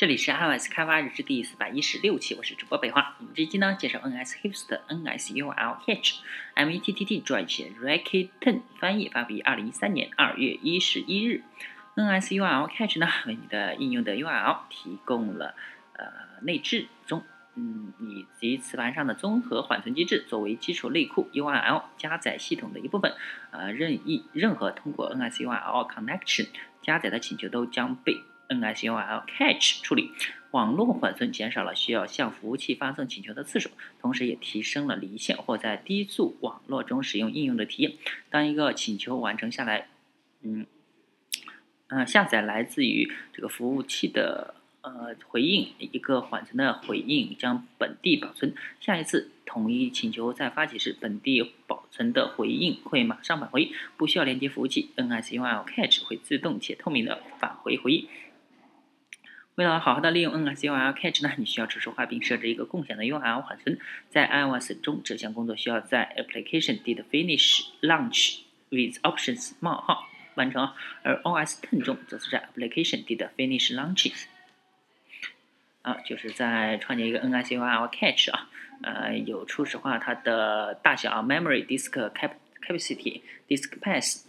这里是 iOS 开发日志第四百一十六期，我是主播北华。我们这期呢介绍 NS Hipster NS URL Catch METTT Dredge Rakuten 翻译发布于二零一三年二月一十一日。NS URL Catch 呢为你的应用的 URL 提供了呃内置中嗯以及磁盘上的综合缓存机制作为基础内库 URL 加载系统的一部分。呃任意任何通过 NS URL Connection 加载的请求都将被 NSURL Catch 处理网络缓存减少了需要向服务器发送请求的次数，同时也提升了离线或在低速网络中使用应用的体验。当一个请求完成下来，嗯，嗯，下载来自于这个服务器的呃回应，一个缓存的回应将本地保存。下一次同一请求再发起时，本地保存的回应会马上返回，不需要连接服务器。NSURL Catch 会自动且透明的返回回应。为了好好的利用 NSURL Catch 呢，你需要程式化并设置一个共享的 URL 缓存。在 iOS 中，这项工作需要在 Application did finish launch with options 冒号完成，而 OS Ten 中则是在 Application did finish launching。啊，就是在创建一个 NSURL Catch 啊，呃，有初始化它的大小、Memory Disk Cap Capacity、Disk Path，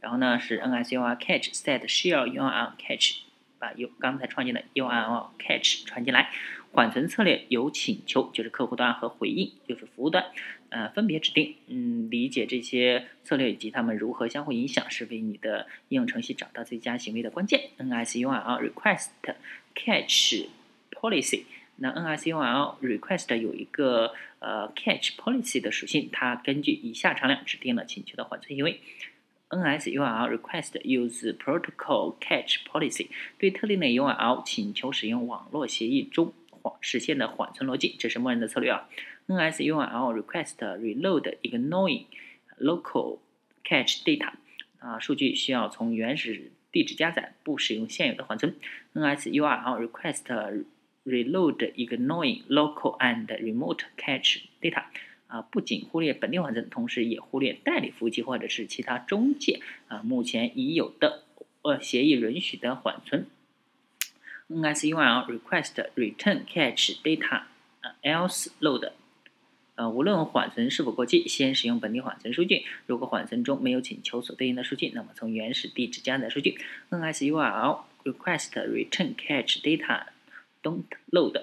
然后呢是 NSURL Catch set share URL Catch。把 U 刚才创建的 URL Catch 传进来，缓存策略有请求，就是客户端和回应，就是服务端，呃，分别指定。嗯，理解这些策略以及它们如何相互影响，是为你的应用程序找到最佳行为的关键。NSURL Request Catch Policy，那 NSURL Request 有一个呃 Catch Policy 的属性，它根据以下常量指定了请求的缓存行为。NSURL request use protocol catch policy 对特定的 URL 请求使用网络协议中缓实现的缓存逻辑，这是默认的策略啊。NSURL request reload ignoring local cache data 啊，数据需要从原始地址加载，不使用现有的缓存。NSURL request reload ignoring local and remote cache data 啊，不仅忽略本地缓存，同时也忽略代理服务器或者是其他中介啊目前已有的呃协议允许的缓存。NSURLRequestReturnCatchData 啊 ElseLoad，呃无论缓存是否过期，先使用本地缓存数据。如果缓存中没有请求所对应的数据，那么从原始地址加载数据。NSURLRequestReturnCatchDataDon'tLoad，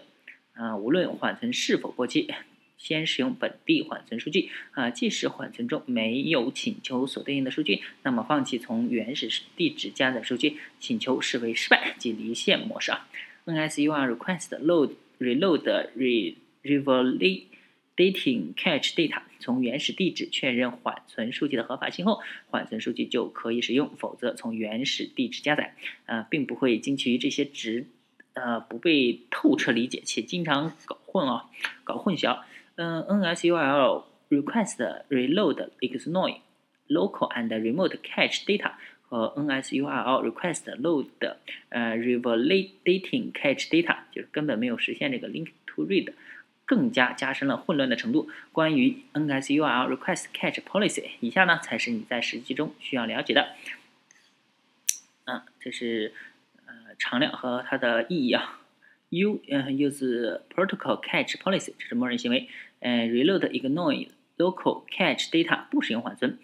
啊无论缓存是否过期。先使用本地缓存数据啊，即使缓存中没有请求所对应的数据，那么放弃从原始地址加载数据，请求视为失败，即离线模式啊。NSUR request load reload re r e v a l i d a t i n g catch data 从原始地址确认缓存数据的合法性后，缓存数据就可以使用，否则从原始地址加载啊，并不会精确于这些值，呃，不被透彻理解，且经常搞混啊，搞混淆。嗯，NSURL request reload ignore local and remote cache data 和 NSURL request load 呃 revalidating cache data 就是根本没有实现这个 link to read，更加加深了混乱的程度。关于 NSURL request catch policy，以下呢才是你在实际中需要了解的。嗯，这是呃常量和它的意义啊。U 嗯 use protocol catch policy，这是默认行为。呃，reload ignore local catch data 不使用缓存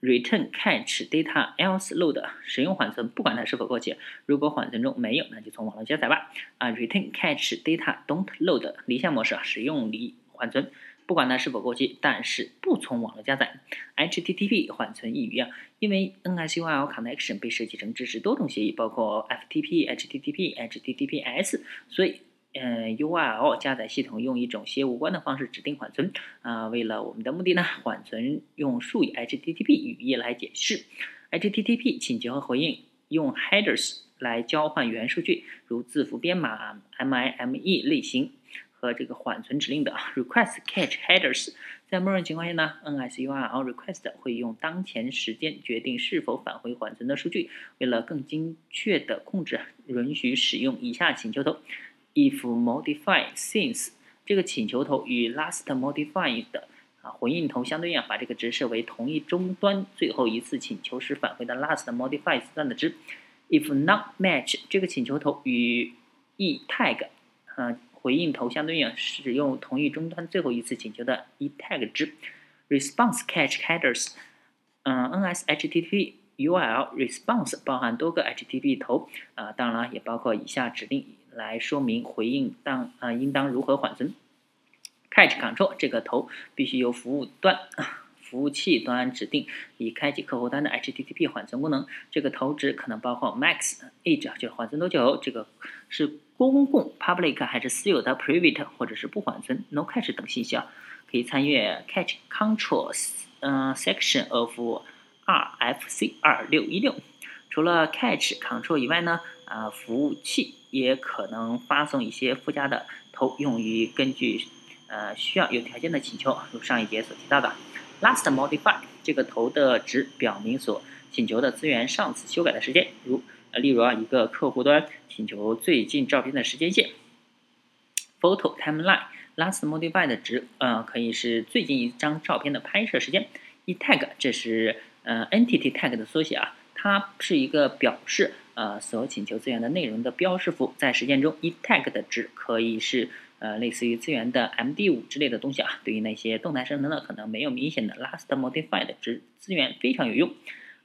，return catch data else load 使用缓存，不管它是否过期。如果缓存中没有，那就从网络加载吧。啊，return catch data don't load 离线模式啊，使用离缓存，不管它是否过期，但是不从网络加载。HTTP 缓存一语啊，因为 NSURL connection 被设计成支持多种协议，包括 FTP、HTTP、HTTPS，所以。嗯，URL 加载系统用一种协无关的方式指定缓存啊。为了我们的目的呢，缓存用术语 HTTP 语义来解释。HTTP 请求和回应用 headers 来交换原数据，如字符编码、MIME 类型和这个缓存指令的 request catch headers。在默认情况下呢，NSURL request 会用当前时间决定是否返回缓存的数据。为了更精确的控制，允许使用以下请求头。if modify since 这个请求头与 last modified 啊回应头相对应，把这个值设为同一终端最后一次请求时返回的 last modified 段的值。if not match 这个请求头与 e tag，呃，回应头相对应使用同一终端最后一次请求的 e tag 值。response catch headers，嗯，NS HTTP URL response 包含多个 HTTP 头，啊，当然了，也包括以下指令来说明回应当啊应当如何缓存。catch control 这个头必须由服务端。服务器端指定以开启客户端的 HTTP 缓存功能，这个头值可能包括 max age 就是缓存多久，这个是公共 public 还是私有的 private 或者是不缓存 no cache 等信息啊，可以参阅 catch controls 嗯 section of RFC 二六一六。除了 catch control 以外呢，啊服务器也可能发送一些附加的头，用于根据呃需要有条件的请求，如上一节所提到的。Last modify 这个头的值表明所请求的资源上次修改的时间，如呃，例如啊，一个客户端请求最近照片的时间线。Photo timeline last modify 的值，呃，可以是最近一张照片的拍摄时间。e tag 这是呃 entity tag 的缩写啊，它是一个表示呃所请求资源的内容的标识符，在实践中 e tag 的值可以是。呃，类似于资源的 MD5 之类的东西啊，对于那些动态生成的可能没有明显的 last modified 值资源非常有用。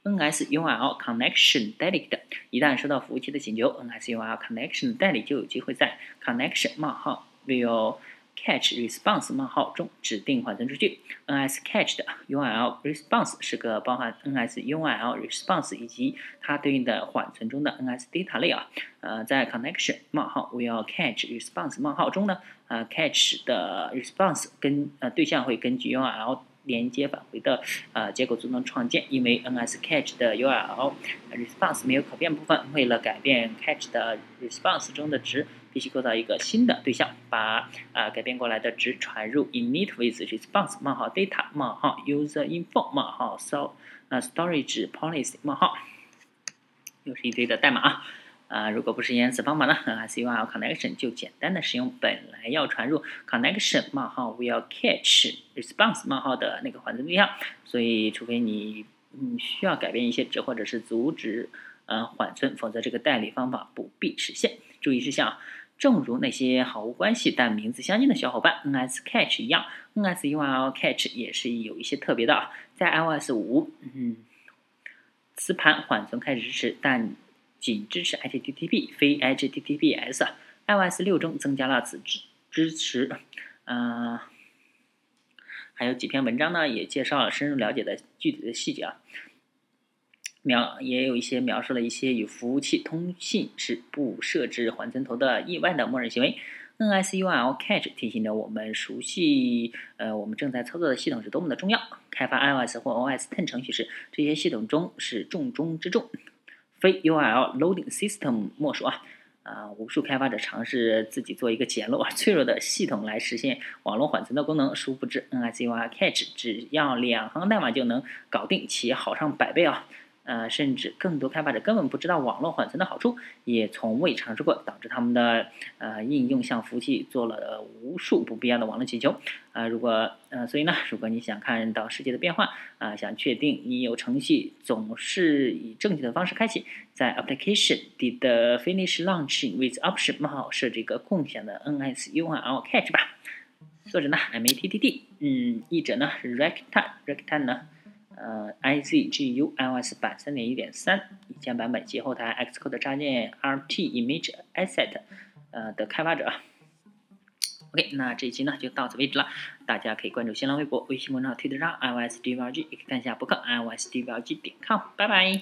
NSURL connection delete 一旦收到服务器的请求，NSURL connection delete 就有机会在 connection 冒号 will Catch response 冒号中指定缓存数据。NS catch 的 URL response 是个包含 NS URL response 以及它对应的缓存中的 NS data 类啊。呃，在 connection 冒号 will catch response 冒号中呢，呃，catch 的 response 跟呃对象会根据 URL 连接返回的呃结构组能创建。因为 NS catch 的 URL response 没有可变部分，为了改变 catch 的 response 中的值。必须构造一个新的对象，把啊改变过来的值传入 init with response 冒号 data 冒号 user info 冒号 so 呃 storage policy 冒号，又是一堆的代码啊啊！如果不实现此方法呢，SQL connection 就简单的使用本来要传入 connection 冒号 will catch response 冒号的那个缓存对象，所以除非你嗯需要改变一些值或者是阻止呃缓存，否则这个代理方法不必实现。注意事项。正如那些毫无关系但名字相近的小伙伴 NS Catch 一样，NS URL Catch 也是有一些特别的啊。在 iOS 五，嗯，磁盘缓存开始支持，但仅支持 HTTP，非 HTTPS。iOS 六中增加了此支支持，嗯，还有几篇文章呢，也介绍了深入了解的具体的细节啊。描也有一些描述了一些与服务器通信时不设置缓存头的意外的默认行为。NSURL Catch 提醒着我们熟悉呃我们正在操作的系统是多么的重要。开发 iOS 或 OS Ten 程序时，这些系统中是重中之重。非 URL Loading System 莫属啊！啊，无数开发者尝试自己做一个简陋而脆弱的系统来实现网络缓存的功能，殊不知 NSURL Catch 只要两行代码就能搞定，且好上百倍啊！呃，甚至更多开发者根本不知道网络缓存的好处，也从未尝试过，导致他们的呃应用向服务器做了无数不必要的网络请求。啊，如果呃，所以呢，如果你想看到世界的变化，啊，想确定你有程序总是以正确的方式开启，在 Application did finish launching with option 冒号设置一个共享的 NSURL Catch 吧。作者呢，MATTD，嗯，译者呢是，Rectan，Rectan 呢。呃，IZGU iOS 版三点一点三以前版本及后台 Xcode 插件 RT Image Asset 呃的开发者。OK，那这一期呢就到此为止了。大家可以关注新浪微博、微信公众号、推特上 iOS DVG，也可以看一下博客 iOS DVG 点 com。拜拜。